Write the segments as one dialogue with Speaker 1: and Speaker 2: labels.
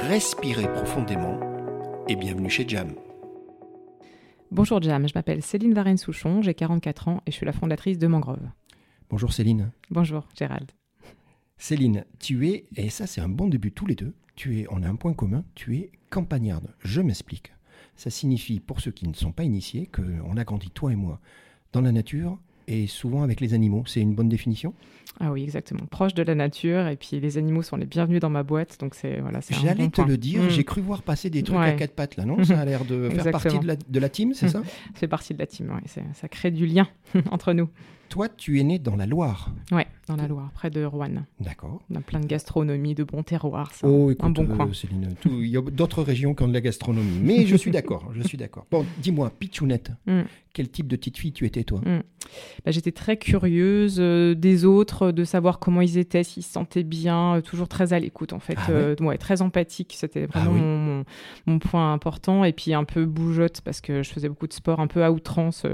Speaker 1: respirez profondément et bienvenue chez Jam.
Speaker 2: Bonjour Jam, je m'appelle Céline Varenne-Souchon, j'ai 44 ans et je suis la fondatrice de Mangrove.
Speaker 1: Bonjour Céline.
Speaker 2: Bonjour Gérald.
Speaker 1: Céline, tu es, et ça c'est un bon début tous les deux, tu es, on a un point commun, tu es campagnarde. Je m'explique. Ça signifie, pour ceux qui ne sont pas initiés, qu'on a grandi, toi et moi, dans la nature et souvent avec les animaux. C'est une bonne définition?
Speaker 2: Ah oui, exactement. Proche de la nature, et puis les animaux sont les bienvenus dans ma boîte, donc c'est voilà.
Speaker 1: J'allais te le dire, mm. j'ai cru voir passer des trucs à quatre pattes là, non? Ça a l'air de faire partie de la, de la team, c'est ça?
Speaker 2: Ça fait partie de la team, oui. Ça crée du lien entre nous.
Speaker 1: Toi, tu es né dans la Loire.
Speaker 2: Oui, dans la Loire, près de Rouen.
Speaker 1: D'accord.
Speaker 2: On a plein de gastronomie, de bons terroirs.
Speaker 1: Oh, écoute, un bon euh, Céline, il y a d'autres régions qui ont de la gastronomie. Mais je suis d'accord, je suis d'accord. Bon, dis-moi, Pichounette, mm. quel type de petite fille tu étais, toi? Mm.
Speaker 2: bah, J'étais très curieuse euh, des autres, de savoir comment ils étaient, s'ils se sentaient bien, euh, toujours très à l'écoute, en fait. Ah ouais très empathique, c'était ah vraiment mon, mon, point important. Et puis un peu bougeotte, parce que je faisais beaucoup de sport, un peu à outrance.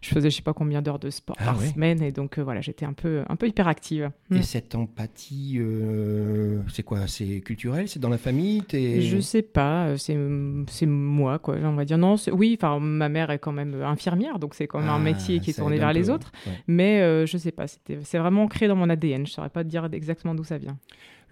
Speaker 2: je faisais je sais pas combien d'heures de sport ah par semaine et donc euh, voilà, j'étais un peu, un peu hyperactive.
Speaker 1: Et mm. cette empathie, euh, c'est quoi C'est culturel C'est dans la famille es...
Speaker 2: Je sais pas, euh, c'est, moi quoi. On va dire non. Oui, enfin ma mère est quand même infirmière, donc c'est quand même un ah, métier qui est tourné vers les autres. Mais je sais pas, c'est vraiment ancré dans mon ADN. Je saurais pas dire exactement d'où ça vient.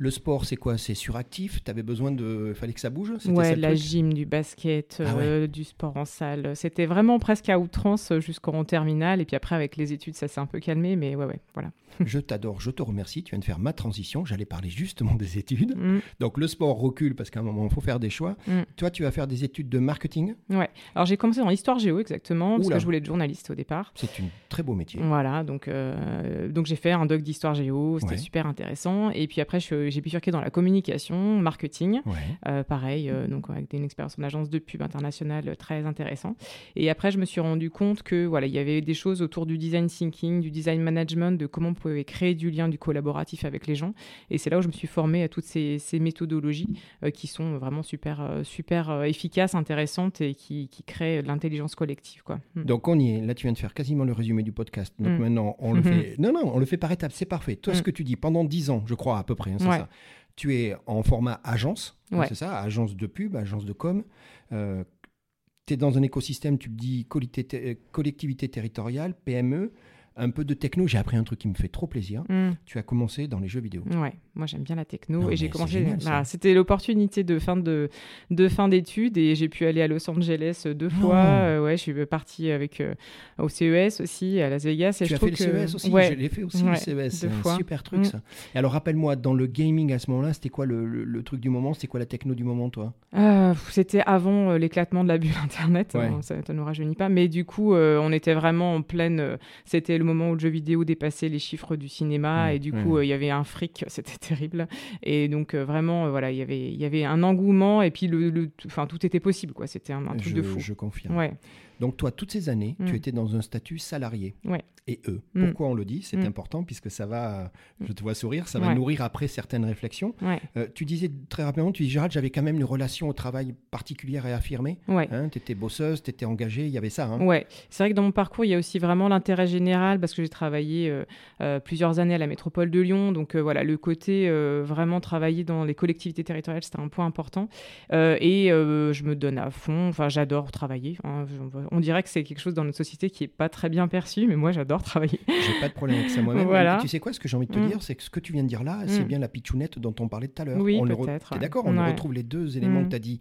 Speaker 1: Le sport, c'est quoi? C'est suractif? Tu avais besoin de. fallait que ça bouge?
Speaker 2: Ouais, la gym, du basket, ah euh, du sport en salle. C'était vraiment presque à outrance jusqu'en terminale. Et puis après, avec les études, ça s'est un peu calmé. Mais ouais, ouais, voilà.
Speaker 1: je t'adore, je te remercie. Tu viens de faire ma transition. J'allais parler justement des études. Mm. Donc le sport recule parce qu'à un moment, il faut faire des choix. Mm. Toi, tu vas faire des études de marketing?
Speaker 2: Ouais. Alors j'ai commencé dans l'histoire géo exactement parce que je voulais être journaliste au départ.
Speaker 1: C'est un très beau métier.
Speaker 2: Voilà. Donc, euh, donc j'ai fait un doc d'histoire géo. C'était super intéressant. Et puis après, j'ai bifurqué dans la communication, marketing. Euh, pareil, euh, donc avec une expérience en agence de pub internationale très intéressant. Et après, je me suis rendu compte que voilà, il y avait des choses autour du design thinking, du design management, de comment on pouvait créer du lien, du collaboratif avec les gens. Et c'est là où je me suis formée à toutes ces, méthodologies euh, qui sont vraiment super, euh, super euh, efficaces, intéressantes et qui, qui créent l'intelligence collective. Quoi.
Speaker 1: Hmm. Donc on y est. Là, tu viens de faire quasiment le résumé du podcast. Donc hmm. maintenant, on le fait. Non, non, on le fait par étapes. C'est parfait. Toi, ce hmm. que tu dis pendant 10 ans, je crois à peu près, hein, ça. Tu es en format agence, hein, c'est ça, agence de pub, agence de com. tu es dans un écosystème, tu me dis collectivité territoriale, PME un peu de techno. J'ai appris un truc qui me fait trop plaisir. Hmm. Tu as commencé dans les jeux vidéo.
Speaker 2: Ouais, moi j'aime bien la techno et j'ai commencé. Bah, c'était l'opportunité de fin de, de fin d'études et j'ai pu aller à Los Angeles deux fois. Euh, ouais, je suis partie avec euh, au CES aussi à Las Vegas.
Speaker 1: Et tu
Speaker 2: je
Speaker 1: as fait le CES aussi? Je l'ai fait aussi le CES. C'est un super truc hmm. ça. Et alors rappelle-moi, dans le gaming à ce moment-là, c'était quoi le, le, truc du moment? C'était quoi la techno du moment, toi?
Speaker 2: Euh, C'était avant l'éclatement de la bulle Internet. Ça ne nous rajeunit pas. Mais du coup, on était vraiment en pleine. c'était le moment où le jeu vidéo dépassait les chiffres du cinéma et du coup euh, il y avait un fric, c'était terrible. Et donc euh, vraiment euh, voilà, il y avait il y avait un engouement et puis le, enfin tout était possible quoi. C'était un, truc de fou.
Speaker 1: Je confirme. Ouais. Donc toi, toutes ces années, tu mm. étais dans un statut salarié.
Speaker 2: Ouais.
Speaker 1: Et eux. Mm. Pourquoi on le dit? C'est mm. important puisque ça va, je te vois sourire, ça va nourrir après certaines réflexions. Euh, tu disais très rapidement, tu dis Gérald, j'avais quand même une relation au travail particulière et affirmée. Hein, tu étais bosseuse, tu étais engagée, il y avait ça. Hein.
Speaker 2: Ouais. C'est vrai que dans mon parcours, il y a aussi vraiment l'intérêt général parce que j'ai travaillé euh, euh, plusieurs années à la métropole de Lyon. Donc voilà, le côté vraiment travailler dans les collectivités territoriales, c'était un point important. et je me donne à fond. Enfin, j'adore travailler. Hein, on dirait que c'est quelque chose dans notre société qui est pas très bien perçu, mais moi j'adore travailler.
Speaker 1: J'ai pas de problème avec ça moi-même. Tu sais quoi, ce que j'ai envie de te mm. dire, c'est que ce que tu viens de dire là, c'est mm. bien la pitchounette dont on parlait tout à l'heure.
Speaker 2: Oui, peut-être.
Speaker 1: d'accord On retrouve les deux éléments que mm. tu as dit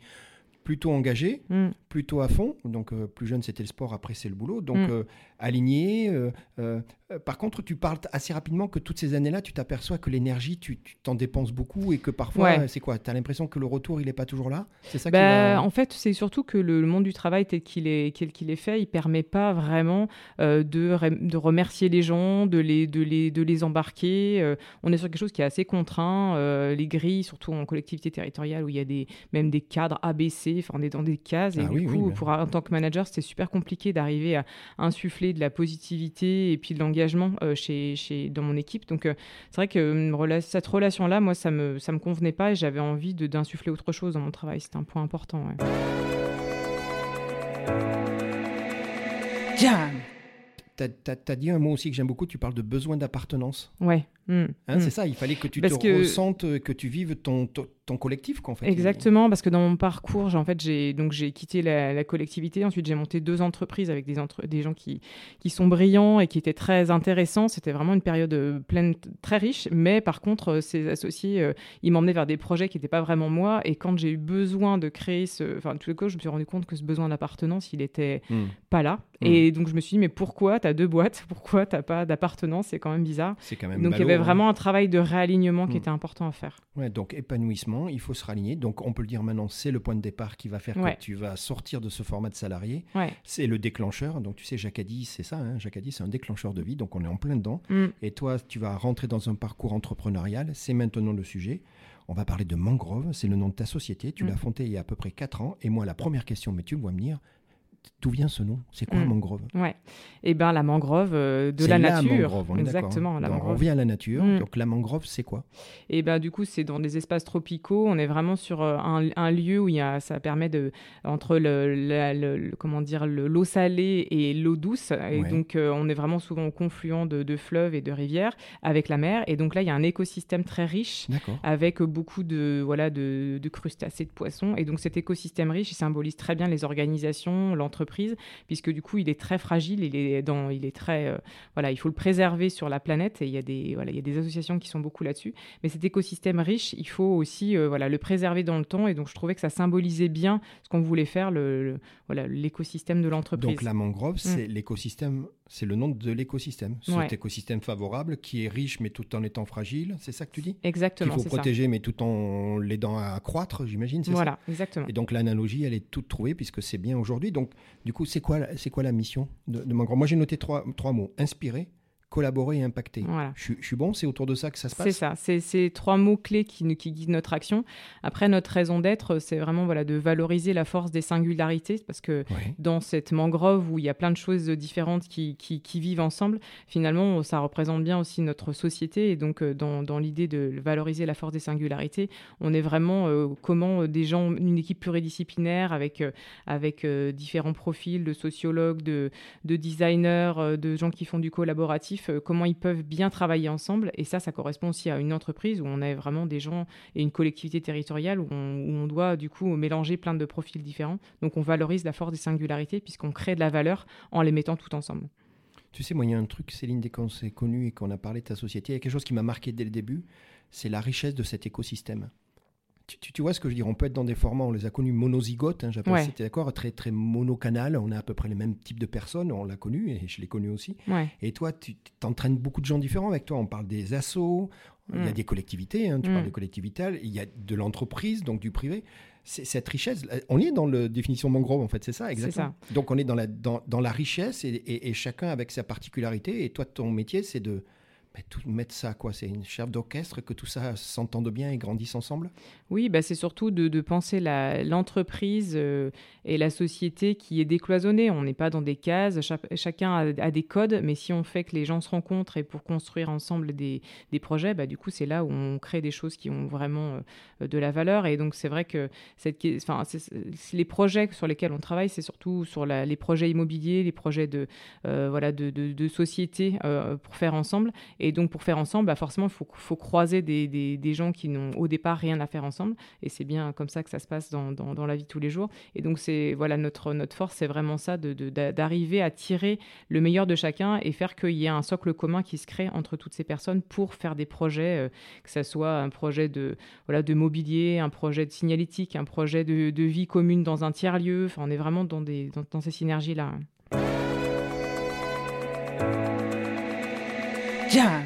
Speaker 1: plutôt engagé, plutôt à fond. Donc, euh, plus jeune, c'était le sport, après, c'est le boulot. Donc, euh, aligné, euh, par contre, tu parles assez rapidement que toutes ces années-là, tu t'aperçois que l'énergie, tu t'en dépenses beaucoup et que parfois, c'est quoi Tu as l'impression que le retour, il n'est pas toujours là?
Speaker 2: C'est ça bah, En fait, c'est surtout que le, monde du travail tel qu'il est, qu'il est fait, il permet pas vraiment de, de, remercier les gens, de les, de les, de les embarquer. On est sur quelque chose qui est assez contraint. les grilles, surtout en collectivité territoriale où il y a des, même des cadres ABC, enfin, on est dans des cases. Et ah du coup, pour, en tant que manager, c'est super compliqué d'arriver à insuffler de la positivité et puis de l'engagement engagement euh, chez, chez, dans mon équipe. Donc, euh, c'est vrai que hum, cette relation-là, moi, ça me, ça me convenait pas et j'avais envie d'insuffler autre chose dans mon travail. C'était un point important. Ouais.
Speaker 1: Tu as, dit un mot aussi que j'aime beaucoup, tu parles de besoin d'appartenance.
Speaker 2: Ouais.
Speaker 1: Hum, hein. C'est ça, il fallait que tu te que... ressentes, que tu vives ton, ton collectif, quoi, en fait.
Speaker 2: Exactement, parce que dans mon parcours, j'ai, en fait, j'ai, donc, j'ai quitté la, collectivité. Ensuite, j'ai monté deux entreprises avec des, entre, des gens qui, qui sont brillants et qui étaient très intéressants. C'était vraiment une période euh, pleine, très riche. Mais par contre, euh, ces associés, euh, ils m'emmenaient vers des projets qui n'étaient pas vraiment moi. Et quand j'ai eu besoin de créer ce. Enfin, tout le coup, je me suis rendu compte que ce besoin d'appartenance, il n'était hmm. pas là. Et donc, je me suis dit, mais pourquoi tu as deux boîtes? Pourquoi tu n'as pas d'appartenance? C'est quand même bizarre.
Speaker 1: C'est quand même
Speaker 2: Donc, il y avait hein. vraiment un travail de réalignement qui hmm. était important à faire.
Speaker 1: Ouais, donc épanouissement il faut se raligner. Donc on peut le dire maintenant, c'est le point de départ qui va faire que tu vas sortir de ce format de salarié. C'est le déclencheur. Donc tu sais, dit, c'est ça, hein, c'est un déclencheur de vie. Donc on est en plein dedans. Mm. Et toi, tu vas rentrer dans un parcours entrepreneurial. C'est maintenant le sujet. On va parler de Mangrove, c'est le nom de ta société. Tu mm. l'as fondée il y a à peu près 4 ans. Et moi, la première question, mais tu vois venir, D'où vient ce nom? C'est quoi la mm. mangrove?
Speaker 2: Ouais. Eh ben la mangrove euh, de la, nature. Mangrove, on Exactement.
Speaker 1: La mangrove. On revient à la nature. Mm. Donc la mangrove, c'est quoi?
Speaker 2: Eh ben du coup, c'est dans des espaces tropicaux. On est vraiment sur euh, un, lieu où il y a, ça permet de entre le, comment dire l'eau salée et l'eau douce. Et donc euh, on est vraiment souvent au confluent de, fleuves et de rivières avec la mer. Et donc là, il y a un écosystème très riche avec beaucoup de voilà de, de crustacés, de poissons. Et donc cet écosystème riche, il symbolise très bien les organisations, l'entreprise puisque du coup, il est très fragile, il est, dans, il est très, euh, voilà, il faut le préserver sur la planète, et il y a des, voilà, il y a des associations qui sont beaucoup là-dessus. Mais cet écosystème riche, il faut aussi, euh, voilà, le préserver dans le temps, et donc je trouvais que ça symbolisait bien ce qu'on voulait faire, le, voilà, l'écosystème de l'entreprise.
Speaker 1: Donc la mangrove, mm. c'est l'écosystème, c'est le nom de l'écosystème, cet écosystème favorable qui est riche mais tout en étant fragile, c'est ça que tu dis?
Speaker 2: Exactement.
Speaker 1: Qu'il faut protéger mais tout en l'aidant à croître, j'imagine, c'est
Speaker 2: voilà, exactement.
Speaker 1: Et donc l'analogie, elle est toute trouvée puisque c'est bien aujourd'hui. Donc du coup, c'est quoi, c'est quoi la mission de, de Mangrove? Moi, j'ai noté trois, trois mots inspirer, collaborer et impacter. Je, suis bon, c'est autour de ça que ça se passe
Speaker 2: C'est ça, c'est ces trois mots-clés qui, qui, guident notre action. Après, notre raison d'être, c'est vraiment voilà, de valoriser la force des singularités, parce que dans cette mangrove où il y a plein de choses différentes qui, qui, vivent ensemble, finalement, ça représente bien aussi notre société. Et donc, euh, dans, dans l'idée de valoriser la force des singularités, on est vraiment euh, comment des gens, une équipe pluridisciplinaire avec, euh, avec différents profils de sociologues, de, de designers, de gens qui font du collaboratif, euh, comment ils peuvent bien travailler ensemble. Et ça, ça correspond aussi à une entreprise où on a vraiment des gens et une collectivité territoriale où on, doit du coup mélanger plein de profils différents. Donc on valorise la force des singularités puisqu'on crée de la valeur en les mettant tout ensemble.
Speaker 1: Tu sais, moi, il y a un truc, Céline, dès qu'on s'est connu et qu'on a parlé de ta société, il y a quelque chose qui m'a marqué dès le début, c'est la richesse de cet écosystème tu, vois ce que je veux dire On peut être dans des formats, on les a connus monozygotes, hein, j'appelle c'était d'accord, très, très monocanal, on a à peu près les mêmes types de personnes, on l'a connu et je l'ai connu aussi. Et toi, tu t'entraînes beaucoup de gens différents avec toi. On parle des assos, il y a mm. des collectivités, hein, tu parles mm. de collectivités, il y a de l'entreprise, donc du privé. Cette richesse, on est dans la définition mangrove, en fait, c'est ça, exactement. Donc on est dans la, dans, dans la richesse et, et, chacun avec sa particularité. Et toi, ton métier, c'est de tout, mettre ça, quoi C'est une chef d'orchestre, que tout ça s'entende bien et grandisse ensemble
Speaker 2: Oui, bah c'est surtout de, de penser l'entreprise euh, et la société qui est décloisonnée. On n'est pas dans des cases, chacun a, des codes, mais si on fait que les gens se rencontrent et pour construire ensemble des, des projets, bah, du coup, c'est là où on crée des choses qui ont vraiment euh, de la valeur. Et donc, c'est vrai que cette, enfin, les projets sur lesquels on travaille, c'est surtout sur la, les projets immobiliers, les projets de, euh, voilà, de, de, société pour faire ensemble. Et donc, pour faire ensemble, bah forcément, il faut, croiser des, gens qui n'ont au départ rien à faire ensemble. Et c'est bien comme ça que ça se passe dans, la vie de tous les jours. Et donc, c'est voilà notre, force, c'est vraiment ça, d'arriver à tirer le meilleur de chacun et faire qu'il y ait un socle commun qui se crée entre toutes ces personnes pour faire des projets, euh, que ce soit un projet de, mobilier, un projet de signalétique, un projet de, vie commune dans un tiers-lieu. Enfin, on est vraiment dans ces synergies-là.
Speaker 1: Jam.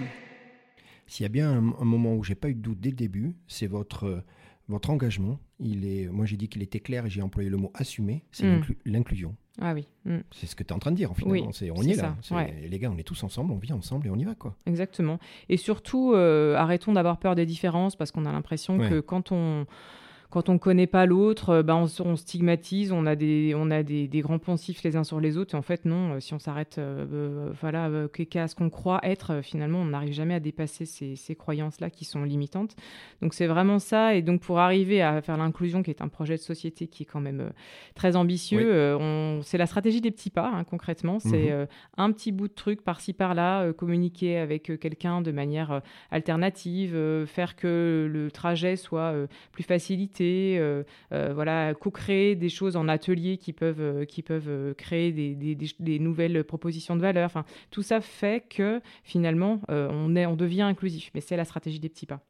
Speaker 1: S'il y a bien un, moment où j'ai pas eu de doute dès le début, c'est votre votre engagement. Il est, moi j'ai dit qu'il était clair et j'ai employé le mot assumer. C'est hmm. l'inclusion.
Speaker 2: Ah oui. Hmm.
Speaker 1: C'est ce que tu es en train de dire finalement. Oui, on y est, là. Les gars, on est tous ensemble, on vit ensemble et on y va quoi.
Speaker 2: Exactement. Et surtout, euh, arrêtons d'avoir peur des différences parce qu'on a l'impression que quand on quand on ne connaît pas l'autre, euh, ben on, stigmatise, on a, des, on a des, grands poncifs les uns sur les autres. Et en fait, non, euh, si on s'arrête euh, voilà, qu'à ce qu'on croit être, finalement, on n'arrive jamais à dépasser ces, ces croyances-là qui sont limitantes. Donc c'est vraiment ça. Et donc pour arriver à faire l'inclusion, qui est un projet de société qui est quand même très ambitieux, c'est la stratégie des petits pas, hein, concrètement. C'est mhm. un petit bout de truc par-ci par-là, communiquer avec quelqu'un de manière alternative, faire que le trajet soit plus facilité euh, euh, voilà, co-créer des choses en atelier qui peuvent, euh, qui peuvent créer des, des, nouvelles propositions de valeur. Enfin, tout ça fait que finalement, on, est, on devient inclusif. Mais c'est la stratégie des petits pas.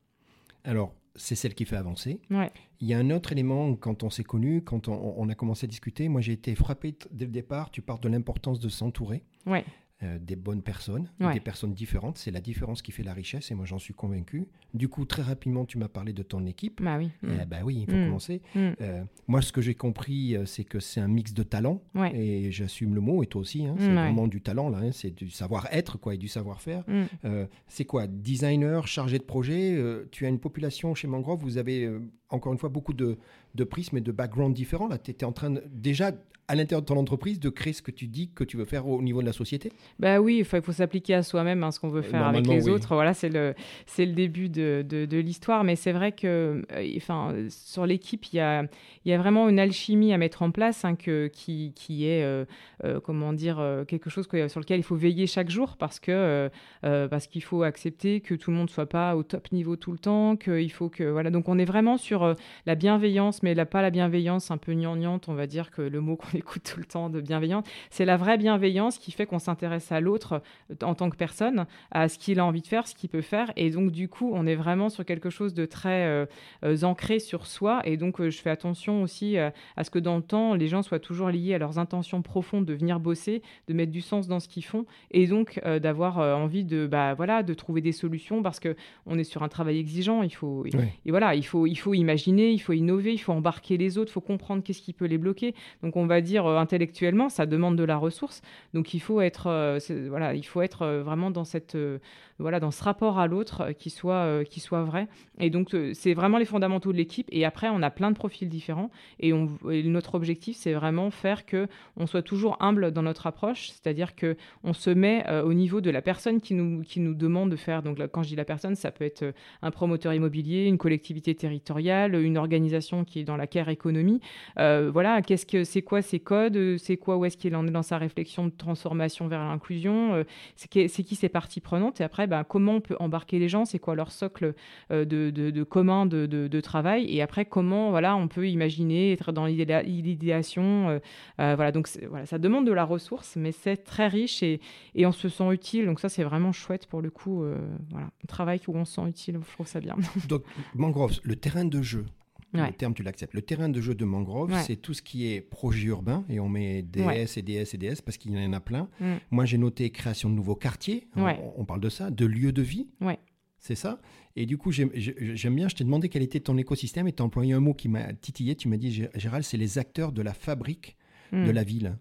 Speaker 1: Alors, c'est celle qui fait avancer.
Speaker 2: Ouais.
Speaker 1: Il y a un autre élément, quand on s'est connu, quand on, on, a commencé à discuter, moi j'ai été frappé dès le départ, tu parles de l'importance de s'entourer.
Speaker 2: Ouais.
Speaker 1: Euh, des bonnes personnes, des personnes différentes. C'est la différence qui fait la richesse et moi j'en suis convaincu. Du coup, très rapidement, tu m'as parlé de ton équipe.
Speaker 2: Bah oui.
Speaker 1: Eh bah oui, il faut mm. commencer. Mm. Euh, moi, ce que j'ai compris, euh, c'est que c'est un mix de talent et j'assume le mot et toi aussi. Hein, c'est vraiment du talent là, hein, c'est du savoir-être quoi et du savoir-faire. C'est quoi Designer, chargé de projet. tu as une population chez Mangrove, vous avez encore une fois beaucoup de, de prismes et de backgrounds différents. Là, tu étais en train de, déjà à l'intérieur de ton entreprise de créer ce que tu dis que tu veux faire au niveau de la société?
Speaker 2: Bah oui, il faut, s'appliquer à soi-même hein, ce qu'on veut faire avec les autres. Voilà, c'est le, c'est le début de, de, l'histoire. Mais c'est vrai que euh, enfin, sur l'équipe, il y a, y a vraiment une alchimie à mettre en place hein, que, qui, qui est, euh, euh, comment dire, quelque chose que, sur lequel il faut veiller chaque jour parce, que, parce qu'il faut accepter que tout le monde ne soit pas au top niveau tout le temps. Qu'il faut que, voilà. Donc on est vraiment sur la bienveillance, mais la, pas la bienveillance un peu gnangnante, on va dire que le mot qu'on écoute tout le temps de bienveillance. C'est la vraie bienveillance qui fait qu'on s'intéresse à l'autre euh, en tant que personne, à ce qu'il a envie de faire, ce qu'il peut faire. Et donc, du coup, on est vraiment sur quelque chose de très euh, euh, ancré sur soi. Et donc, je fais attention aussi à ce que dans le temps, les gens soient toujours liés à leurs intentions profondes de venir bosser, de mettre du sens dans ce qu'ils font. Et donc, d'avoir envie de, bah, voilà, de trouver des solutions parce que on est sur un travail exigeant. Il faut, et voilà, il faut, il faut imaginer, il faut innover, il faut embarquer les autres, il faut comprendre qu'est-ce qui peut les bloquer. Donc, on va dire euh, intellectuellement, ça demande de la ressource. Donc il faut être, euh, voilà, il faut être euh, vraiment dans cette, voilà, dans ce rapport à l'autre qui soit, qui soit vrai. Et donc c'est vraiment les fondamentaux de l'équipe. Et après, on a plein de profils différents. Et, on, notre objectif, c'est vraiment faire que on soit toujours humble dans notre approche, c'est-à-dire que on se met au niveau de la personne qui nous, qui nous demande de faire. Donc quand je dis la personne, ça peut être un promoteur immobilier, une collectivité territoriale, une organisation qui est dans la care économie. voilà, qu'est-ce que c'est quoi c'est code, euh, c'est quoi, où est-ce qu'il en est dans sa réflexion de transformation vers l'inclusion, euh, c'est qui, c'est ses parties prenantes, et après, ben, comment on peut embarquer les gens, c'est quoi leur socle euh, de, de, commun de, travail, et après, comment voilà, on peut imaginer être dans l'idéation. voilà, donc voilà, ça demande de la ressource, mais c'est très riche et, et, on se sent utile, donc ça, c'est vraiment chouette pour le coup. voilà, un travail où on se sent utile, je trouve ça bien.
Speaker 1: donc, Mangrove, le terrain de jeu, le terme, tu l'acceptes. Le terrain de jeu de mangrove, c'est tout ce qui est projet urbain, et on met DS et DS et DS parce qu'il y en a plein. Mm. Moi, j'ai noté création de nouveaux quartiers, on, parle de ça, de lieux de vie. C'est ça. Et du coup, j'aime bien, je t'ai demandé quel était ton écosystème, et tu as employé un mot qui m'a titillé. Tu m'as dit, Gérald, c'est les acteurs de la fabrique mm. de la ville.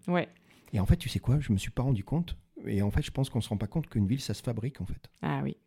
Speaker 1: Et en fait, tu sais quoi, je me suis pas rendu compte. Et en fait, je pense qu'on se rend pas compte qu'une ville, ça se fabrique en fait.
Speaker 2: Ah oui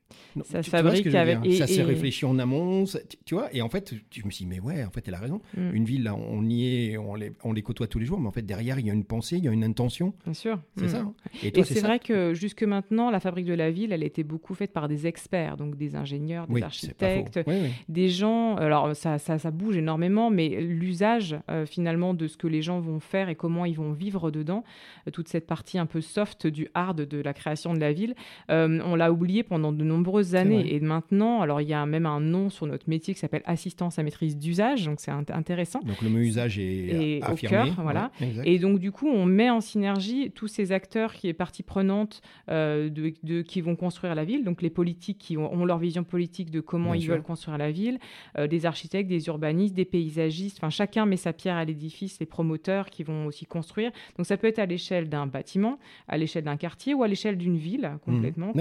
Speaker 1: ça se fabrique avec. ça s'est réfléchi en amont, tu vois. Et en fait, je me suis dit, mais ouais, en fait, elle a raison. Mm. Une ville, on y est, on les, on les côtoie tous les jours, mais en fait, derrière, il y a une pensée, il y a une intention.
Speaker 2: Bien sûr.
Speaker 1: C'est ça. Hein.
Speaker 2: Et, c'est vrai que jusque maintenant, la fabrique de la ville, elle était beaucoup faite par des experts, donc des ingénieurs, des architectes, des gens. Alors, ça, ça, ça, bouge énormément, mais l'usage euh, finalement de ce que les gens vont faire et comment ils vont vivre dedans, euh, toute cette partie un peu soft du hard de la création de la ville, euh, on l'a oublié pendant de nombreuses nombreuses années. Et maintenant, alors il y a même un nom sur notre métier qui s'appelle assistance à maîtrise d'usage, donc c'est intéressant.
Speaker 1: Donc le mot usage est, affirmé.
Speaker 2: Au cœur, voilà. et donc du coup, on met en synergie tous ces acteurs qui est partie prenante euh, de, qui vont construire la ville, donc les politiques qui ont, leur vision politique de comment ils veulent construire la ville, euh, des architectes, des urbanistes, des paysagistes, enfin chacun met sa pierre à l'édifice, les promoteurs qui vont aussi construire. Donc ça peut être à l'échelle d'un bâtiment, à l'échelle d'un quartier ou à l'échelle d'une ville complètement.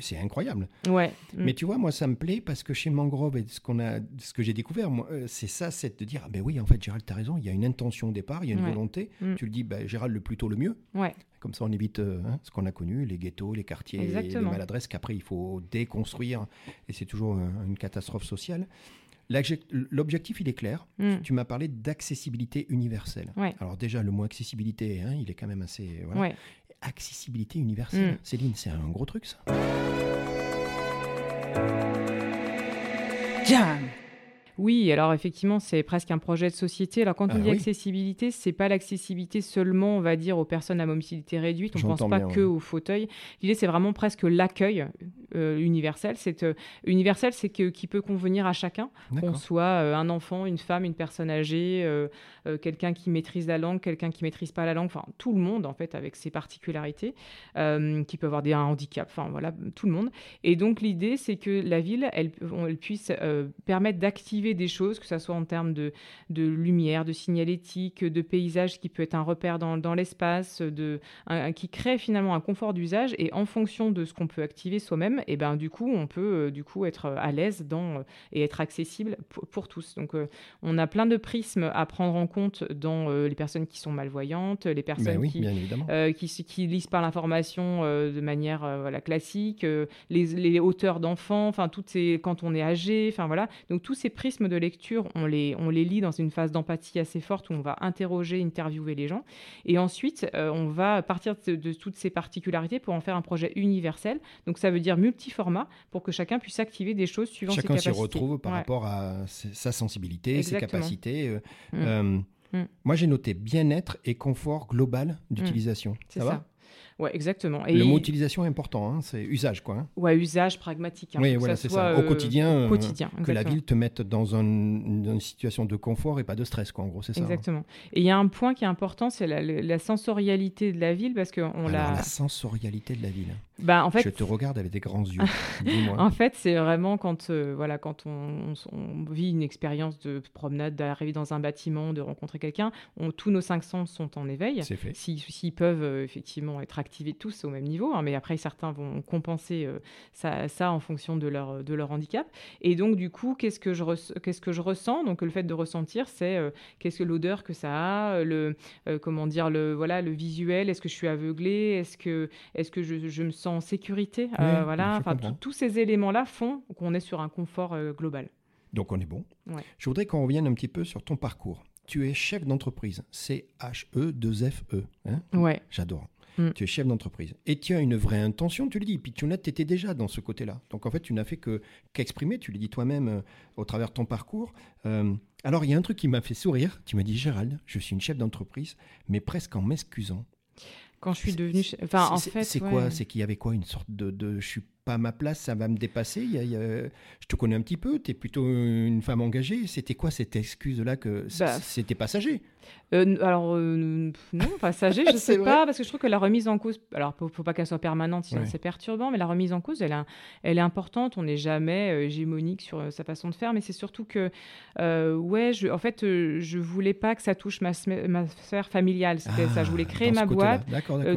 Speaker 1: C'est incroyable.
Speaker 2: Ouais.
Speaker 1: Mais tu vois, moi ça me plaît parce que chez Mangrove et ce qu'on a, ce que j'ai découvert, euh, c'est ça, c'est de dire, ah ben oui, en fait, Gérald, tu as raison, il y a une intention au départ, il y a une volonté. Mm. Tu le dis, ben, Gérald, le plus tôt, le mieux.
Speaker 2: Ouais.
Speaker 1: Comme ça, on évite euh, hein, ce qu'on a connu, les ghettos, les quartiers, les maladresses qu'après il faut déconstruire. Et c'est toujours une catastrophe sociale. L'objectif, il est clair. Mm. Tu m'as parlé d'accessibilité universelle. Alors déjà, le mot accessibilité, hein, il est quand même assez... Accessibilité universelle. Mm. Céline, c'est un gros truc, ça.
Speaker 2: Jam oui, alors effectivement, c'est presque un projet de société. Alors quand on ah dit accessibilité, c'est pas l'accessibilité seulement, on va dire, aux personnes à mobilité réduite. On ne pense pas que aux fauteuils. L'idée, c'est vraiment presque l'accueil euh, universel. C'est euh, universel, c'est que qui peut convenir à chacun, qu'on soit euh, un enfant, une femme, une personne âgée, quelqu'un qui maîtrise la langue, quelqu'un qui maîtrise pas la langue. Enfin, tout le monde en fait avec ses particularités, qui peut avoir des un handicap. Enfin voilà, tout le monde. Et donc l'idée, c'est que la ville, elle, elle puisse permettre d'activer des choses, que ce soit en termes de, de lumière, de signalétique, de paysage qui peut être un repère dans, dans l'espace, de, qui crée finalement un confort d'usage. Et en fonction de ce qu'on peut activer soi-même, et eh ben, du coup, on peut euh, du coup être à l'aise dans, euh, et être accessible pour, tous. Donc, euh, on a plein de prismes à prendre en compte dans les personnes qui sont malvoyantes, les personnes
Speaker 1: ben
Speaker 2: qui, qui, qui, lisent pas l'information de manière voilà, classique, les, les hauteurs d'enfants, enfin, toutes ces, quand on est âgé, enfin voilà. Donc, tous ces prismes de lecture, on les, on les lit dans une phase d'empathie assez forte où on va interroger, interviewer les gens. Et ensuite, euh, on va partir de, toutes ces particularités pour en faire un projet universel. Donc ça veut dire multiformat pour que chacun puisse activer des choses suivant ses capacités.
Speaker 1: Chacun s'y retrouve par rapport à sa sensibilité, ses capacités. Euh, mm. Euh, mm. Moi, j'ai noté bien-être et confort global d'utilisation.
Speaker 2: ça, va? Ouais, exactement.
Speaker 1: Et le mot utilisation est important, hein, c'est usage, quoi. Hein.
Speaker 2: Ouais, usage pragmatique.
Speaker 1: Hein, oui, voilà, c'est ça. Au quotidien, quotidien que la ville te mette dans une situation de confort et pas de stress, quoi. En gros, c'est ça.
Speaker 2: Exactement. Et il y a un point qui est important, c'est la, sensorialité de la ville, parce qu'on
Speaker 1: l'a. La sensorialité de la ville.
Speaker 2: Bah, en fait,
Speaker 1: je te regarde avec des grands yeux.
Speaker 2: en fait, c'est vraiment quand, euh, voilà, quand on, vit une expérience de promenade, d'arriver dans un bâtiment, de rencontrer quelqu'un, tous nos cinq sens sont en éveil. S'ils peuvent euh, effectivement être activés tous au même niveau, hein, mais après certains vont compenser euh, ça, ça, en fonction de leur, de leur handicap. Et donc du coup, qu'est-ce que je qu'est-ce que je ressens? Donc le fait de ressentir, c'est qu'est-ce que l'odeur que ça a, le comment dire le voilà le visuel? Est-ce que je suis aveuglé Est-ce que est-ce que je, je me sens en sécurité. Euh, voilà, enfin, tous ces éléments-là font qu'on est sur un confort euh, global.
Speaker 1: Donc on est bon. Je voudrais qu'on revienne un petit peu sur ton parcours. Tu es chef d'entreprise, C-H-E-2-F-E. Hein?
Speaker 2: Ouais.
Speaker 1: J'adore. Mm. Tu es chef d'entreprise. Et tu as une vraie intention, tu le dis. Puis tu étais déjà dans ce côté-là. Donc en fait, tu n'as fait que qu'exprimer, tu le dis toi-même euh, au travers de ton parcours. alors il y a un truc qui m'a fait sourire. Tu m'as dit, Gérald, je suis une chef d'entreprise, mais presque en m'excusant
Speaker 2: quand je suis devenue. Enfin, en fait.
Speaker 1: C'est quoi? C'est qu'il y avait quoi? Une sorte de, de. Je suis pas à ma place, ça va me dépasser. Il y a, je te connais un petit peu, tu es plutôt une femme engagée. C'était quoi cette excuse-là que bah, c'était passager
Speaker 2: euh, alors, euh, non, passager, je ne sais pas, parce que je trouve que la remise en cause, alors il ne faut pas qu'elle soit permanente, sinon c'est perturbant, mais la remise en cause, elle, elle est importante. On n'est jamais euh, hégémonique sur sa façon de faire, mais c'est surtout que, ouais, je, en fait, je voulais pas que ça touche ma, ma sphère familiale. C'était ça, je voulais ah, créer ma boîte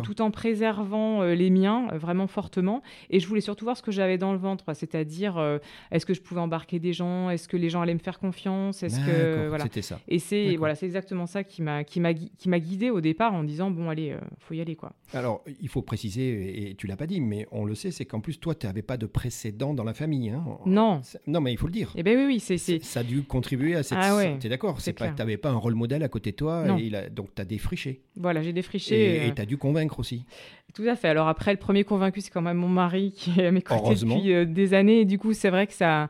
Speaker 2: tout en préservant les miens vraiment fortement. Et je voulais surtout voir ce que j'avais dans le ventre, c'est-à-dire, est-ce que je pouvais embarquer des gens? Est-ce que les gens allaient me faire confiance? Est-ce que. Voilà.
Speaker 1: C'était ça.
Speaker 2: Et c'est voilà, exactement ça qui m'a qui m'a qui m'a guidé au départ en disant bon allez, euh, faut y aller quoi.
Speaker 1: Alors il faut préciser et tu l'as pas dit, mais on le sait, c'est qu'en plus toi tu n'avais pas de précédent dans la famille. Hein.
Speaker 2: Non.
Speaker 1: Non mais il faut le dire.
Speaker 2: Eh ben oui oui c'est
Speaker 1: ça a dû contribuer à cette. Ah ouais. es d'accord? C'est pas tu n'avais pas un rôle modèle à côté de toi et il a... donc tu as défriché.
Speaker 2: Voilà j'ai défriché.
Speaker 1: Et tu as dû convaincre aussi.
Speaker 2: Tout à fait. Alors après, le premier convaincu, c'est quand même mon mari qui, à mes côtés depuis des années. Et du coup, c'est vrai que ça,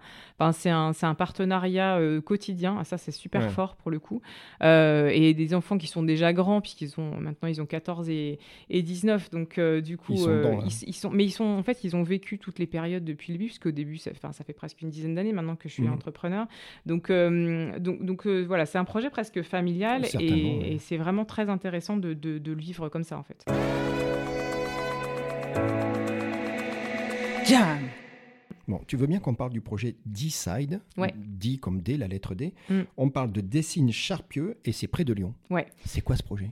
Speaker 2: c'est un, un, partenariat quotidien. Ah, ça, c'est super fort pour le coup. et des enfants qui sont déjà grands, puisqu'ils ont maintenant ils ont 14 et, et 19. Donc, du coup, ils sont, ils, sont, mais ils sont en fait, ils ont vécu toutes les périodes depuis le début, puisqu'au début, ça, ça fait presque une dizaine d'années maintenant que je suis mmh. entrepreneur. Donc, donc, donc voilà, c'est un projet presque familial et, c'est vraiment très intéressant de, de, de, le vivre comme ça en fait.
Speaker 1: Bon, tu veux bien qu'on parle du projet D-Side, D comme D, la lettre D. Mm. On parle de Dessine Charpieux et c'est près de Lyon.
Speaker 2: Ouais.
Speaker 1: C'est quoi ce projet?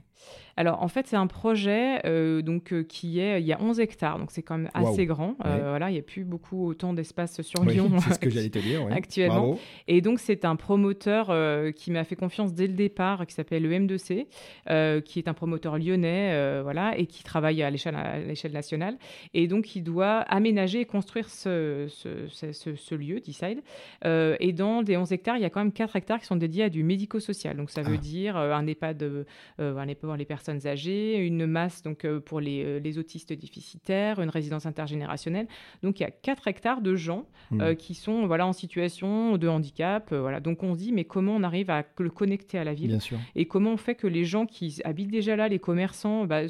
Speaker 2: Alors en fait c'est un projet euh, donc euh, qui est il y a 11 hectares donc c'est quand même assez grand. Euh, voilà il n'y a plus beaucoup autant d'espace sur Lyon
Speaker 1: c'est ce que j'allais te dire
Speaker 2: actuellement. Et donc c'est un promoteur qui m'a fait confiance dès le départ qui s'appelle le M2C qui est un promoteur lyonnais voilà et qui travaille à l'échelle à l'échelle nationale. Et donc il doit aménager et construire ce, ce, ce, ce lieu Decide et dans des 11 hectares il y a quand même 4 hectares qui sont dédiés à du médico-social. Donc ça veut ah. dire un EHPAD un EHPAD les personnes âgées, une masse donc euh, pour les, euh, les, autistes déficitaires, une résidence intergénérationnelle. Donc il y a 4 hectares de gens mmh. euh, qui sont voilà en situation de handicap. voilà. Donc on se dit mais comment on arrive à le connecter à la ville et comment on fait que les gens qui habitent déjà là, les commerçants, bah,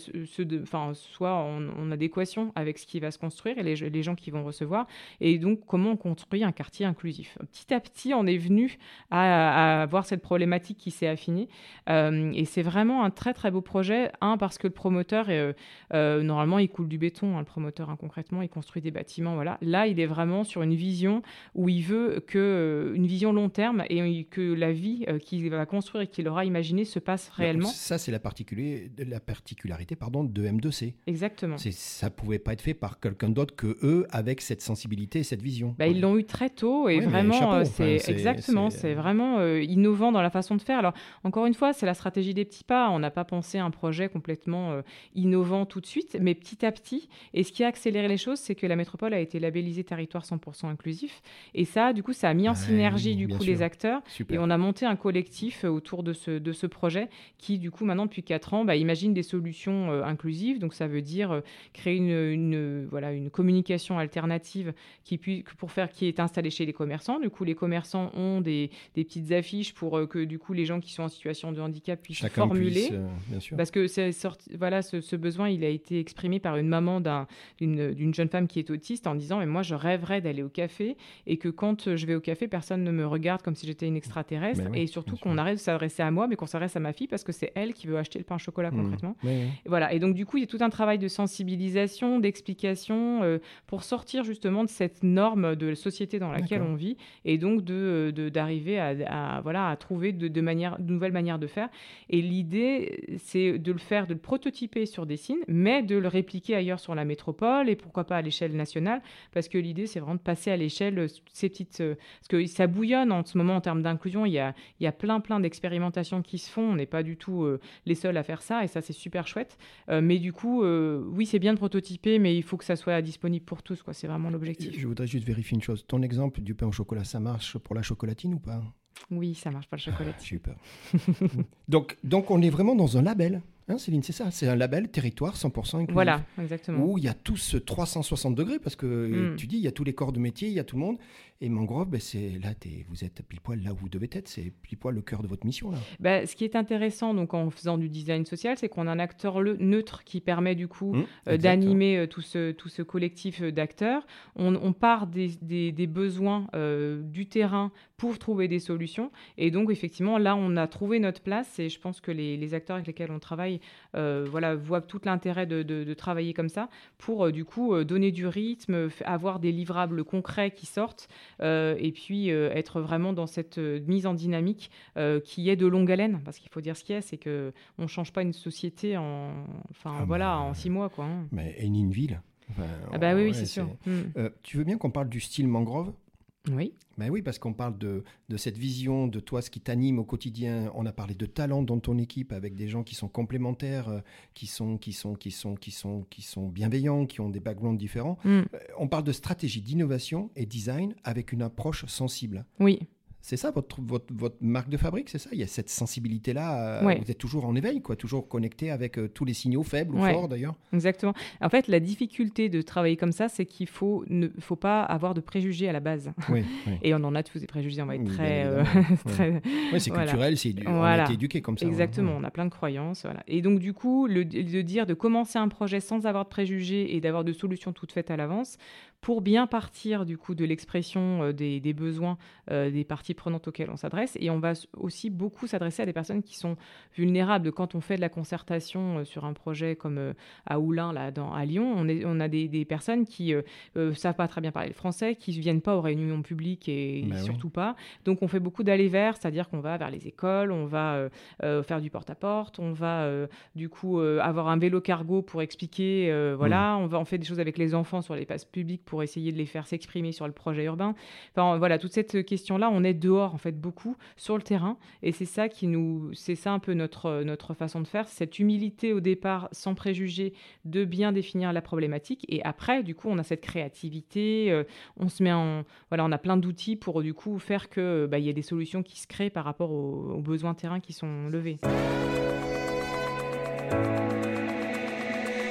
Speaker 2: enfin soient en, adéquation avec ce qui va se construire et les, les, gens qui vont recevoir? Et donc comment on construit un quartier inclusif? Petit à petit, on est venu à, à voir cette problématique qui s'est affinée et c'est vraiment un très très beau projet. Un, parce que le promoteur, euh, euh, normalement, il coule du béton. Hein, le promoteur, hein, concrètement, il construit des bâtiments. Voilà. Là, il est vraiment sur une vision où il veut que euh, une vision long terme et que la vie qu'il va construire et qu'il aura imaginé se passe réellement.
Speaker 1: ça, c'est la, la particularité pardon, de M2C.
Speaker 2: Exactement.
Speaker 1: Ça pouvait pas être fait par quelqu'un d'autre que eux avec cette sensibilité et cette vision.
Speaker 2: Bah, ils l'ont eu très tôt et vraiment, c'est exactement, c'est vraiment innovant dans la façon de faire. Alors, encore une fois, c'est la stratégie des petits pas. On n'a pas pensé un projet complètement euh, innovant tout de suite, mais petit à petit. Et ce qui a accéléré les choses, c'est que la métropole a été labellisée territoire 100% inclusif. Et ça, du coup, ça a mis en synergie du coup les acteurs. Et on a monté un collectif euh, autour de ce, de ce projet qui, du coup, maintenant, depuis 4 ans, bah, imagine des solutions euh, inclusives. Donc, ça veut dire créer une, une, voilà, une communication alternative qui, pour faire, qui est installée chez les commerçants. Du coup, les commerçants ont des, des petites affiches pour que, du coup, les gens qui sont en situation de handicap puissent formuler. bien sûr. Parce que sorti, voilà, ce, besoin, il a été exprimé par une maman d'une jeune femme qui est autiste en disant mais moi je rêverais d'aller au café et que quand je vais au café personne ne me regarde comme si j'étais une extraterrestre et surtout qu'on arrête de s'adresser à moi mais qu'on s'adresse à ma fille parce que c'est elle qui veut acheter le pain au chocolat mmh. concrètement. Et voilà. Et donc du coup il y a tout un travail de sensibilisation, d'explication euh, pour sortir justement de cette norme de société dans laquelle on vit et donc de d'arriver à, voilà à trouver de, de manière de nouvelles manières de faire. Et l'idée c'est de le faire, de le prototyper sur des signes, mais de le répliquer ailleurs sur la métropole et pourquoi pas à l'échelle nationale, parce que l'idée, c'est vraiment de passer à l'échelle euh, ces petites... Euh, parce que ça bouillonne en ce moment en termes d'inclusion, il y a, il y a plein, plein d'expérimentations qui se font, on n'est pas du tout euh, les seuls à faire ça, et ça, c'est super chouette. mais du coup, oui, c'est bien de prototyper, mais il faut que ça soit disponible pour tous, quoi. C'est vraiment l'objectif.
Speaker 1: Je voudrais juste vérifier une chose. Ton exemple du pain au chocolat, ça marche pour la chocolatine ou pas?
Speaker 2: Oui, ça marche pas le chocolat.
Speaker 1: super. donc, donc, on est vraiment dans un label. Hein, Céline, c'est ça, c'est un label territoire 100% inclusif.
Speaker 2: Voilà, exactement.
Speaker 1: Où il y a tout ce 360 degrés, parce que mm. tu dis, il y a tous les corps de métier, il y a tout le monde. Et Mangrove, ben, c'est là, vous êtes pile poil là où vous devez être, c'est pile poil le cœur de votre mission. Là.
Speaker 2: Ben, ce qui est intéressant donc, en faisant du design social, c'est qu'on a un acteur neutre qui permet du coup mm, euh, d'animer euh, tout, ce, tout ce collectif euh, d'acteurs. On, part des, des, besoins du terrain pour trouver des solutions. Et donc, effectivement, là, on a trouvé notre place et je pense que les, les acteurs avec lesquels on travaille voilà, voient tout l'intérêt de, travailler comme ça pour du coup donner du rythme, avoir des livrables concrets qui sortent et puis être vraiment dans cette mise en dynamique qui est de longue haleine. Parce qu'il faut dire ce qu'il y a, c'est que on change pas une société en, enfin ah voilà, bah, en six mois quoi. Hein.
Speaker 1: Mais et ni une ville.
Speaker 2: ah bah oui, oui c'est sûr.
Speaker 1: Hmm. tu veux bien qu'on parle du style mangrove?
Speaker 2: Oui.
Speaker 1: Ben oui, parce qu'on parle de, de, cette vision de toi, ce qui t'anime au quotidien. On a parlé de talent dans ton équipe avec des gens qui sont complémentaires, euh, qui sont, qui sont, qui sont, qui sont, qui sont bienveillants, qui ont des backgrounds différents. Mm. Euh, on parle de stratégie d'innovation et design avec une approche sensible.
Speaker 2: Oui.
Speaker 1: C'est ça votre, votre, votre, marque de fabrique, c'est ça? Il y a cette sensibilité-là, euh, vous êtes toujours en éveil, quoi, toujours connecté avec euh, tous les signaux faibles ou forts d'ailleurs?
Speaker 2: Exactement. En fait, la difficulté de travailler comme ça, c'est qu'il faut ne faut pas avoir de préjugés à la base.
Speaker 1: Oui,
Speaker 2: Et on en a tous des préjugés, on va être très...
Speaker 1: Euh, très... c'est culturel, c'est on a été éduqué comme ça.
Speaker 2: Exactement, on a plein de croyances. Voilà. Et donc du coup, le, de dire de commencer un projet sans avoir de préjugés et d'avoir de solutions toutes faites à l'avance, pour bien partir du coup de l'expression euh, des, besoins euh, des parties prenantes auxquelles on s'adresse. Et on va aussi beaucoup s'adresser à des personnes qui sont vulnérables. Quand on fait de la concertation euh, sur un projet comme à Oulin, là, dans, à Lyon, on, est, on a des, personnes qui ne savent pas très bien parler le français, qui ne viennent pas aux réunions publiques et, bah surtout pas. Donc on fait beaucoup d'aller vers, c'est-à-dire qu'on va vers les écoles, on va faire du porte-à-porte, on va du coup avoir un vélo cargo pour expliquer, voilà, mmh. on, va, on fait des choses avec les enfants sur les passes publiques pour essayer de les faire s'exprimer sur le projet urbain. Enfin, voilà, toute cette question-là, on est dehors en fait beaucoup sur le terrain, et c'est ça qui nous, c'est ça un peu notre notre façon de faire, cette humilité au départ, sans préjugés, de bien définir la problématique, et après, du coup, on a cette créativité, euh, on se met en, voilà, on a plein d'outils pour du coup faire que bah, il y ait des solutions qui se créent par rapport aux, aux besoins terrain qui sont levés.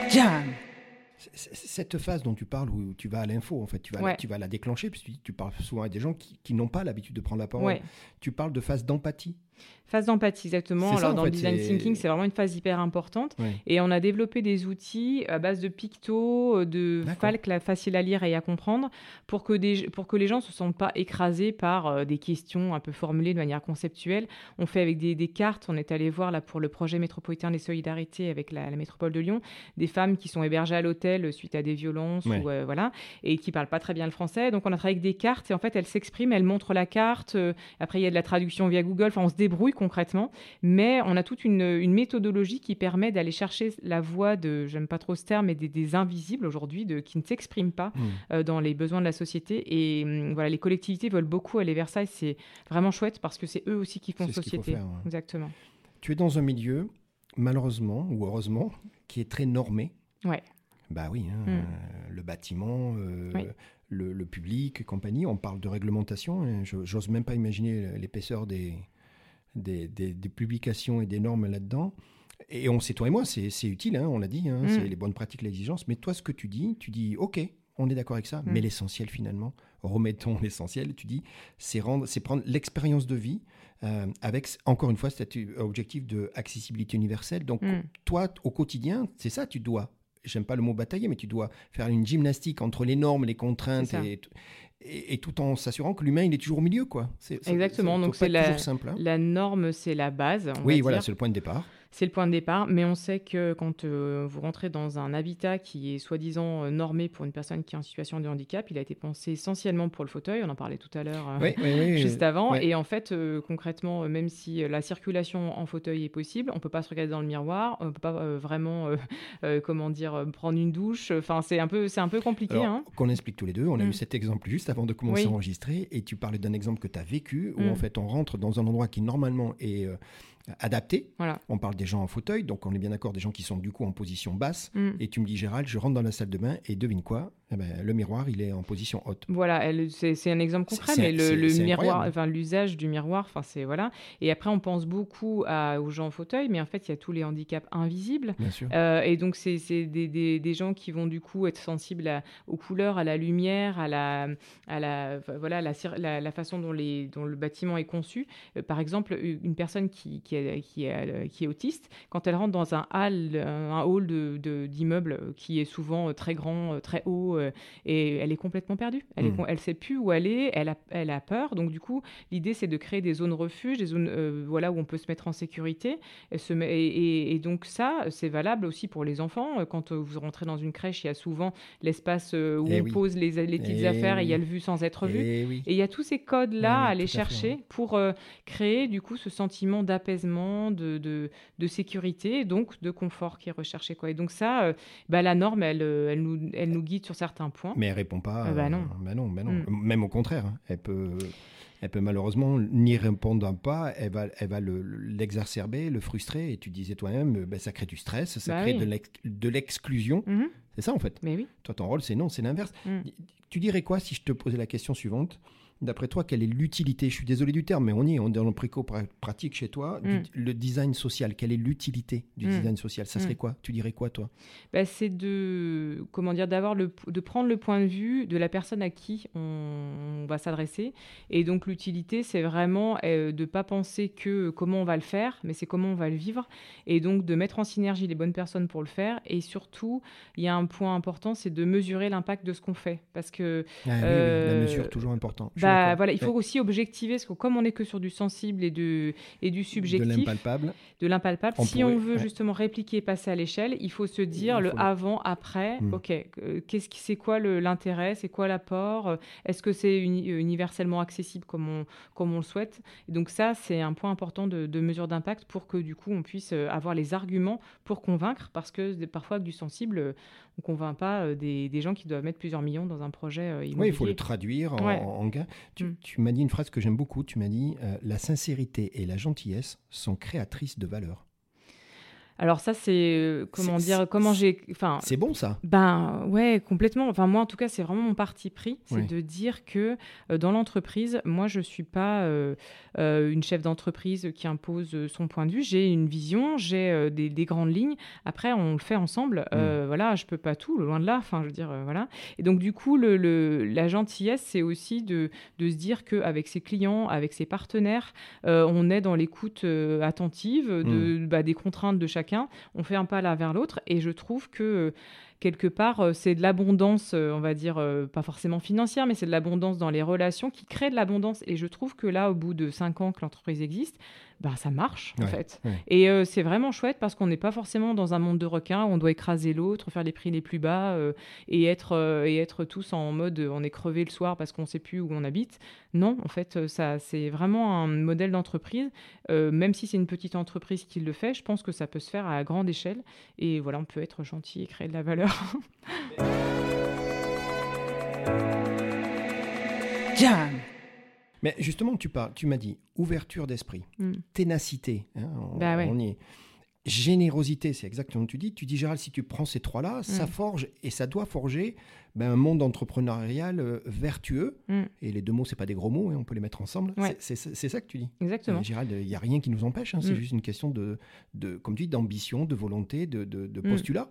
Speaker 1: Jam cette phase dont tu parles, où tu vas à l'info, en fait, tu vas, la, tu vas la déclencher, puisque tu parles souvent avec des gens qui, qui n'ont pas l'habitude de prendre la parole. Tu parles de phase d'empathie.
Speaker 2: Phase d'empathie, exactement. Alors, dans le design thinking, c'est vraiment une phase hyper importante. Et on a développé des outils à base de pictos, euh, de falques facile à lire et à comprendre, pour que, des, pour que les gens ne se sentent pas écrasés par euh, des questions un peu formulées de manière conceptuelle. On fait avec des, cartes. On est allé voir là pour le projet métropolitain des solidarités avec la, métropole de Lyon, des femmes qui sont hébergées à l'hôtel suite à des violences, ou, euh, voilà, et qui parlent pas très bien le français. Donc, on a travaillé avec des cartes et en fait, elles s'expriment, elles montrent la carte. après, il y a de la traduction via Google. Enfin, on se débrouille concrètement, mais on a toute une, méthodologie qui permet d'aller chercher la voix de, j'aime pas trop ce terme, mais des, invisibles aujourd'hui, de, qui ne s'expriment pas mmh. euh, dans les besoins de la société. Et hum, voilà, les collectivités veulent beaucoup aller vers ça et c'est vraiment chouette parce que c'est eux aussi qui font société. Exactement.
Speaker 1: Tu es dans un milieu, malheureusement ou heureusement, qui est très normé.
Speaker 2: Ouais.
Speaker 1: Bah oui, hein, mmh. euh, le bâtiment, euh, le, le, public, compagnie. On parle de réglementation. Hein. J'ose même pas imaginer l'épaisseur des, des, publications et des normes là-dedans. Et on sait, toi et moi, c'est utile, hein, on l'a dit, hein, mm. c'est les bonnes pratiques, l'exigence. Mais toi, ce que tu dis, tu dis, OK, on est d'accord avec ça, mm. mais l'essentiel finalement, remettons l'essentiel, tu dis, c'est prendre l'expérience de vie euh, avec, encore une fois, cet objectif de accessibilité universelle. Donc, mm. toi, au quotidien, c'est ça, tu dois j'aime pas le mot batailler, mais tu dois faire une gymnastique entre les normes, les contraintes et, et, tout en s'assurant que l'humain il est toujours au milieu quoi.
Speaker 2: Exactement. Donc c'est la, simple, hein. la norme, c'est la base.
Speaker 1: oui, voilà, c'est le point de départ
Speaker 2: c'est le point de départ. Mais on sait que quand euh, vous rentrez dans un habitat qui est soi-disant euh, normé pour une personne qui est en situation de handicap, il a été pensé essentiellement pour le fauteuil. On en parlait tout à l'heure, euh, juste avant. Et en fait, concrètement, même si la circulation en fauteuil est possible, on peut pas se regarder dans le miroir, on peut pas vraiment, comment dire, prendre une douche. Enfin, c'est un peu, c'est un peu compliqué. hein.
Speaker 1: Qu'on explique tous les deux. On a eu mm. cet exemple juste avant de commencer à enregistrer, et tu parlais d'un exemple que tu as vécu où mm. en fait on rentre dans un endroit qui normalement est adapté. On parle des gens en fauteuil, donc on est bien d'accord, des gens qui sont du coup en position basse. Mm. Et tu me dis, Gérald, je rentre dans la salle de bain et devine quoi? Eh ben, Le miroir, il est en position haute.
Speaker 2: Voilà, c'est un exemple concret, mais le, miroir, enfin l'usage du miroir, enfin c'est voilà. Et après, on pense beaucoup aux gens en fauteuil, mais en fait, il y a tous les handicaps invisibles. Euh, et donc, c'est des, gens qui vont du coup être sensibles aux couleurs, à la lumière, à la, à la, voilà, la, la, façon dont, les, dont le bâtiment est conçu. Euh, par exemple, une personne qui qui est, qui est, qui est autiste, quand elle rentre dans un hall, un hall d'immeuble de, qui est souvent très grand, très haut, euh, et elle est complètement perdue. Elle ne hmm. sait plus où aller, elle a, elle a peur. Donc du coup, l'idée c'est de créer des zones refuge, des zones euh, voilà où on peut se mettre en sécurité. Et, se, et, et, donc ça, c'est valable aussi pour les enfants. Quand vous rentrez dans une crèche, il y a souvent l'espace euh, où eh on pose les, les petites eh affaires et il y a le vu sans être vu. Eh et il y a tous ces codes là à aller chercher pour créer du coup ce sentiment d'apaisement de, de, sécurité, donc de confort qui est recherché. Quoi. Et donc ça, euh, bah, la norme, elle, euh, elle, nous, elle nous guide sur certains points.
Speaker 1: Mais elle répond pas. Euh, bah non. Bah non, bah non. Mm. Même au contraire, hein. elle peut elle peut malheureusement n'y répondre pas, elle va, elle va l'exacerber, le, frustrer, et tu disais toi-même, ben, ça crée du stress, ça crée de l'exclusion. Mm-hmm. C'est ça en fait.
Speaker 2: Mais oui.
Speaker 1: Toi, ton rôle, c'est non, c'est l'inverse. Mm. Tu dirais quoi si je te posais la question suivante? D'après toi, quelle est l'utilité Je suis désolé du terme, mais on y est, on est dans le préco pratique chez toi. Mm. le design social, quelle est l'utilité du mm. design social? Ça serait mm. quoi? Tu dirais quoi, toi?
Speaker 2: Bah, C'est de, comment dire, d'avoir le, de prendre le point de vue de la personne à qui on, va s'adresser. Et donc, l'utilité, c'est vraiment euh, de ne pas penser que comment on va le faire, mais c'est comment on va le vivre. Et donc, de mettre en synergie les bonnes personnes pour le faire. Et surtout, il y a un point important, c'est de mesurer l'impact de ce qu'on fait. Parce que.
Speaker 1: Ah oui, la mesure, toujours important.
Speaker 2: Bah, voilà, il faut aussi objectiver, parce que comme on n'est que sur du sensible et, de, et du subjectif,
Speaker 1: de l'impalpable,
Speaker 2: de l'impalpable, si on veut justement répliquer et passer à l'échelle, il faut se dire le avant, après, hmm. ok, euh, qu'est-ce qui, c'est quoi l'intérêt, c'est quoi l'apport, est-ce que c'est euh, universellement accessible comme on, comme on le souhaite? Et Donc ça, c'est un point important de, de mesure d'impact pour que du coup on puisse euh, avoir les arguments pour convaincre, parce que parfois avec du sensible, on convainc pas des, des, gens qui doivent mettre plusieurs millions dans un projet immobilier.
Speaker 1: Oui, il faut le traduire en, en gain. Mm. Tu, m'as dit une phrase que j'aime beaucoup. Tu m'as dit euh, La sincérité et la gentillesse sont créatrices de valeur.
Speaker 2: Alors ça, c'est euh, comment dire, comment j'ai, enfin.
Speaker 1: C'est bon ça.
Speaker 2: Ben ouais, complètement. Enfin moi, en tout cas, c'est vraiment mon parti pris, c'est de dire que euh, dans l'entreprise, moi, je suis pas euh, une chef d'entreprise qui impose son point de vue. J'ai une vision, j'ai des, grandes lignes. Après, on le fait ensemble. Mm. Voilà, je peux pas tout, loin de là. Enfin, je veux dire, voilà. Et donc du coup, le, la gentillesse, c'est aussi de, de se dire qu'avec ses clients, avec ses partenaires, on est dans l'écoute attentive de, mm. bah, des contraintes de chacun on fait un pas l'un vers l'autre. Et je trouve que euh, quelque part, euh, c'est de l'abondance, euh, on va dire, pas forcément financière, mais c'est de l'abondance dans les relations qui crée de l'abondance. Et je trouve que là, au bout de cinq ans que l'entreprise existe, bah, ça marche en fait. Et euh, c'est vraiment chouette parce qu'on n'est pas forcément dans un monde de requins où on doit écraser l'autre, faire les prix les plus bas euh, et, être, euh, et être tous en mode on est crevé le soir parce qu'on ne sait plus où on habite. Non, en fait, ça c'est vraiment un modèle d'entreprise. même si c'est une petite entreprise qui le fait, je pense que ça peut se faire à grande échelle. Et voilà, on peut être gentil et créer de la valeur.
Speaker 1: Jam mais justement, tu parles, tu m'as dit ouverture d'esprit, mm. ténacité. Hein,
Speaker 2: bah
Speaker 1: on, y est. Générosité, c'est exactement ce que tu dis. Tu dis, Gérald, si tu prends ces trois-là, ça mm. forge et ça doit forger ben, un monde entrepreneurial euh, vertueux. Mm. Et les deux mots, c'est pas des gros mots, hein, on peut les mettre ensemble. C'est ça que tu dis.
Speaker 2: Exactement.
Speaker 1: Euh, Gérald, il n'y a rien qui nous empêche. Hein, c'est juste une question de, de comme tu dis, d'ambition, de volonté, de, de, postulat.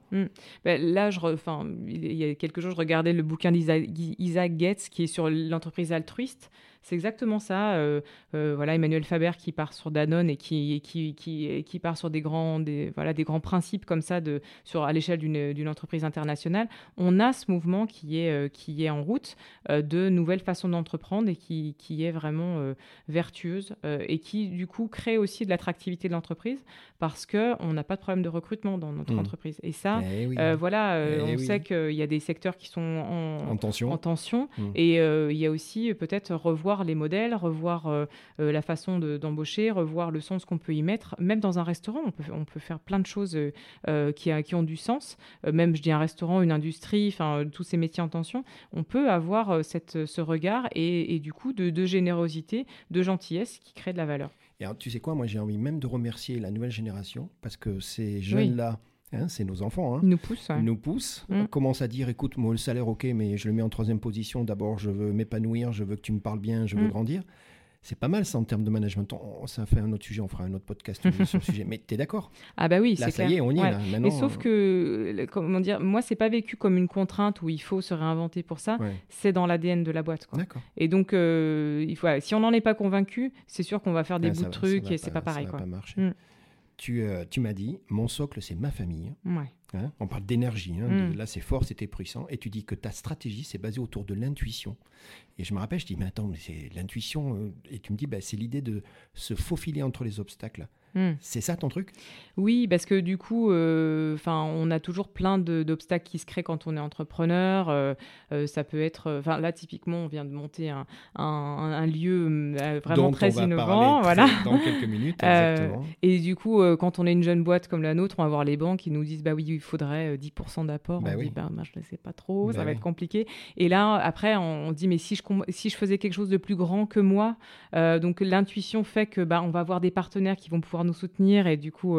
Speaker 2: Ben, là, je il y a quelques jours, je regardais le bouquin d'Isaac Getz qui est sur l'entreprise altruiste. C'est exactement ça. Euh, euh, voilà, Emmanuel Faber qui part sur Danone et qui, qui, qui, qui part sur des grands, des, voilà, des grands principes comme ça de, sur, à l'échelle d'une entreprise internationale. On a ce mouvement qui est, euh, qui est en route de nouvelles façons d'entreprendre et qui, qui est vraiment vertueuse et qui, du coup, crée aussi de l'attractivité de l'entreprise parce qu'on n'a pas de problème de recrutement dans notre mmh. entreprise. Et ça, eh voilà, eh on sait qu'il y a des secteurs qui sont en,
Speaker 1: tension.
Speaker 2: En tension mmh. Et il y a aussi peut-être revoir les modèles, revoir euh, euh, la façon d'embaucher, revoir le sens qu'on peut y mettre. Même dans un restaurant, on peut, on peut faire plein de choses euh, qui, qui, ont du sens. même, je dis un restaurant, une industrie, enfin, tous ces métiers en tension. On peut avoir cette, ce regard et, du coup de, de générosité, de gentillesse qui crée de la valeur.
Speaker 1: Et tu sais quoi, moi j'ai envie même de remercier la nouvelle génération parce que ces jeunes-là, Hein, c'est nos enfants. Hein.
Speaker 2: Ils nous poussent.
Speaker 1: Ils nous poussent. Mm. On commence à dire écoute, moi, le salaire, ok, mais je le mets en troisième position. D'abord, je veux m'épanouir, je veux que tu me parles bien, je veux mm. grandir. C'est pas mal ça en termes de management. ça fait un autre sujet, on fera un autre podcast sur le sujet. Mais tu es d'accord
Speaker 2: Ah bah oui,
Speaker 1: c'est
Speaker 2: clair.
Speaker 1: ça y est, on y est. Là.
Speaker 2: mais sauf que, comment dire, moi c'est pas vécu comme une contrainte où il faut se réinventer pour ça. C'est dans l'ADN de la boîte. D'accord. Et donc, euh, il faut, si on n'en est pas convaincu, c'est sûr qu'on va faire des bouts de trucs et c'est pas pareil. Ça
Speaker 1: va pas marcher. Mm. Euh, tu, m'as dit, mon socle, c'est ma famille. Hein, on parle d'énergie. Hein, mm. là, c'est fort, c'était puissant. Et tu dis que ta stratégie, c'est basée autour de l'intuition. Et je me rappelle, je dis, mais attends, mais c'est l'intuition. Euh, et tu me dis, bah, c'est l'idée de se faufiler entre les obstacles. Hmm. C'est ça ton truc?
Speaker 2: Oui, parce que du coup, euh, enfin, on a toujours plein d'obstacles qui se créent quand on est entrepreneur. Euh, euh, ça peut être, enfin là typiquement, on vient de monter un, un, lieu vraiment très innovant, voilà.
Speaker 1: Dans quelques minutes, exactement.
Speaker 2: et du coup, quand on est une jeune boîte comme la nôtre, on va voir les banques qui nous disent, bah oui, il faudrait 10% d'apport. Bah on dit, bah, je ne sais pas trop, bah ça va être compliqué. Et là, après, on, dit, mais si je si je faisais quelque chose de plus grand que moi, donc l'intuition fait que bah on va avoir des partenaires qui vont pouvoir nous soutenir. Et du coup,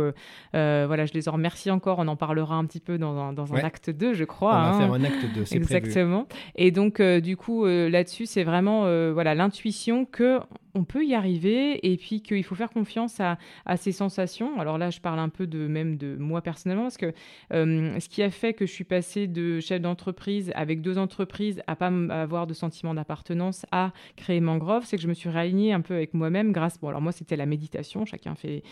Speaker 2: voilà, je les en remercie encore. On en parlera un petit peu dans un, dans un acte 2, je crois.
Speaker 1: On va hein. faire un acte 2, c'est
Speaker 2: Exactement. Et donc, du coup, là-dessus, c'est vraiment voilà l'intuition que on peut y arriver et puis qu'il faut faire confiance à, à, ses sensations. Alors là, je parle un peu de même de moi personnellement parce que euh, ce qui a fait que je suis passée de chef d'entreprise avec deux entreprises à pas avoir de sentiment d'appartenance à créer Mangrove, c'est que je me suis réalignée un peu avec moi-même grâce. Bon, alors moi, c'était la méditation. Chacun fait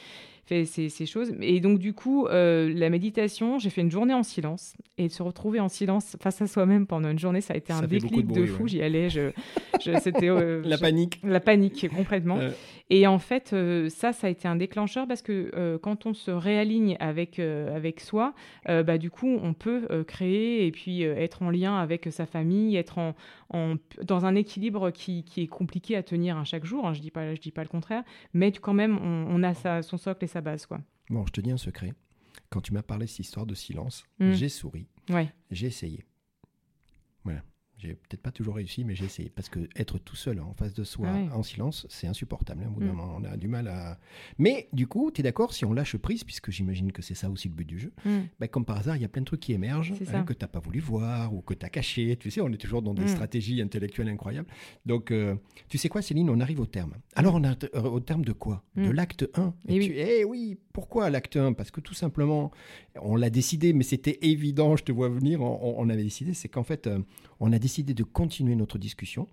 Speaker 2: fait ces, choses. Et donc, du coup, euh, la méditation, j'ai fait une journée en silence. Et se retrouver en silence face à soi-même pendant une journée, ça a été un déclic de, fou. J'y allais, je, c'était...
Speaker 1: Euh, la panique.
Speaker 2: La panique, complètement. Et en fait, euh, ça, ça a été un déclencheur parce que quand on se réaligne avec, avec soi, bah, du coup, on peut créer et puis être en lien avec sa famille, être en, en dans un équilibre qui, qui, est compliqué à tenir à chaque jour. Hein, je ne dis, pas, je dis pas le contraire. Mais quand même, on, on a sa, son socle et sa base. Quoi.
Speaker 1: Bon, je te dis un secret. Quand tu m'as parlé de cette histoire de silence, hmm. j'ai souri.
Speaker 2: Ouais.
Speaker 1: J'ai essayé. J'ai peut-être pas toujours réussi, mais j'ai essayé. Parce que être tout seul en face de soi, en silence, c'est insupportable. Hein, mm. on a du mal à. Mais du coup, tu es d'accord, si on lâche prise, puisque j'imagine que c'est ça aussi le but du jeu, mm. bah, comme par hasard, il y a plein de trucs qui émergent hein, que tu n'as pas voulu voir ou que tu as caché. Tu sais, on est toujours dans des mm. stratégies intellectuelles incroyables. Donc, euh, tu sais quoi, Céline, on arrive au terme. Alors, on a euh, au terme de quoi? De l'acte 1. Et, eh oui. Eh oui, pourquoi l'acte 1 Parce que tout simplement, on l'a décidé, mais c'était évident, je te vois venir, on, avait décidé, c'est qu'en fait, euh, on a décidé de continuer notre discussion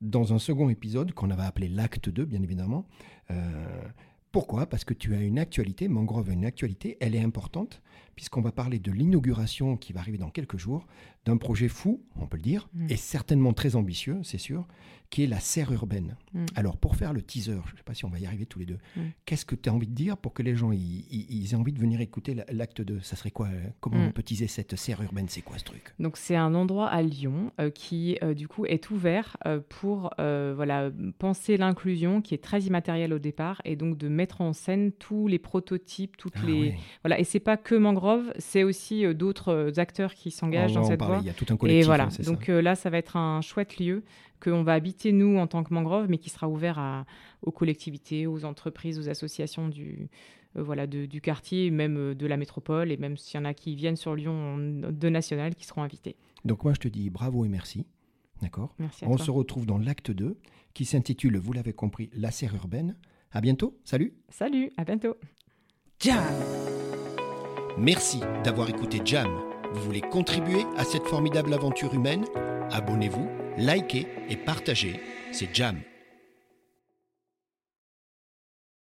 Speaker 1: dans un second épisode qu'on avait appelé l'acte 2, bien évidemment. Euh, pourquoi? Parce que tu as une actualité, Mangrove a une actualité, elle est importante, puisqu'on va parler de l'inauguration qui va arriver dans quelques jours, d'un projet fou, on peut le dire, mm. et certainement très ambitieux, c'est sûr, qui est la serre urbaine. Mm. Alors, pour faire le teaser, je ne sais pas si on va y arriver tous les deux, mm. qu'est-ce que tu as envie de dire pour que les gens ils aient envie de venir écouter l'acte 2 Ça serait quoi? Euh, Comment on peut teaser cette serre urbaine? C'est quoi ce truc?
Speaker 2: Donc, c'est un endroit à Lyon euh, qui, euh, du coup, est ouvert pour voilà, penser l'inclusion, qui est très immatérielle au départ, et donc de mettre en scène tous les prototypes, toutes ah les... Voilà, et c'est pas que Mangrove, c'est aussi d'autres acteurs qui s'engagent dans cette voie.
Speaker 1: Il y a tout un collectif.
Speaker 2: Et voilà, donc là, ça va être un chouette lieu qu'on va habiter nous en tant que mangrove, mais qui sera ouvert à, aux collectivités, aux entreprises, aux associations du, euh, voilà, du quartier, même euh, de la métropole, et même s'il y en a qui viennent sur Lyon de national, qui seront invités.
Speaker 1: Donc moi je te dis bravo et merci. D'accord?
Speaker 2: Merci
Speaker 1: On se retrouve dans l'acte 2 qui s'intitule, vous l'avez compris, La serre urbaine. À bientôt. Salut.
Speaker 2: Salut, à bientôt.
Speaker 1: Jam Merci d'avoir écouté Jam. Vous voulez contribuer à cette formidable aventure humaine? Abonnez-vous likez et partagez. C'est Jam.